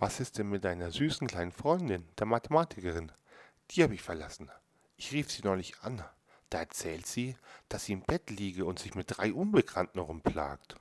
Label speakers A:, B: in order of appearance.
A: Was ist denn mit deiner süßen kleinen Freundin, der Mathematikerin? Die habe ich verlassen. Ich rief sie neulich an. Da erzählt sie, dass sie im Bett liege und sich mit drei Unbekannten rumplagt.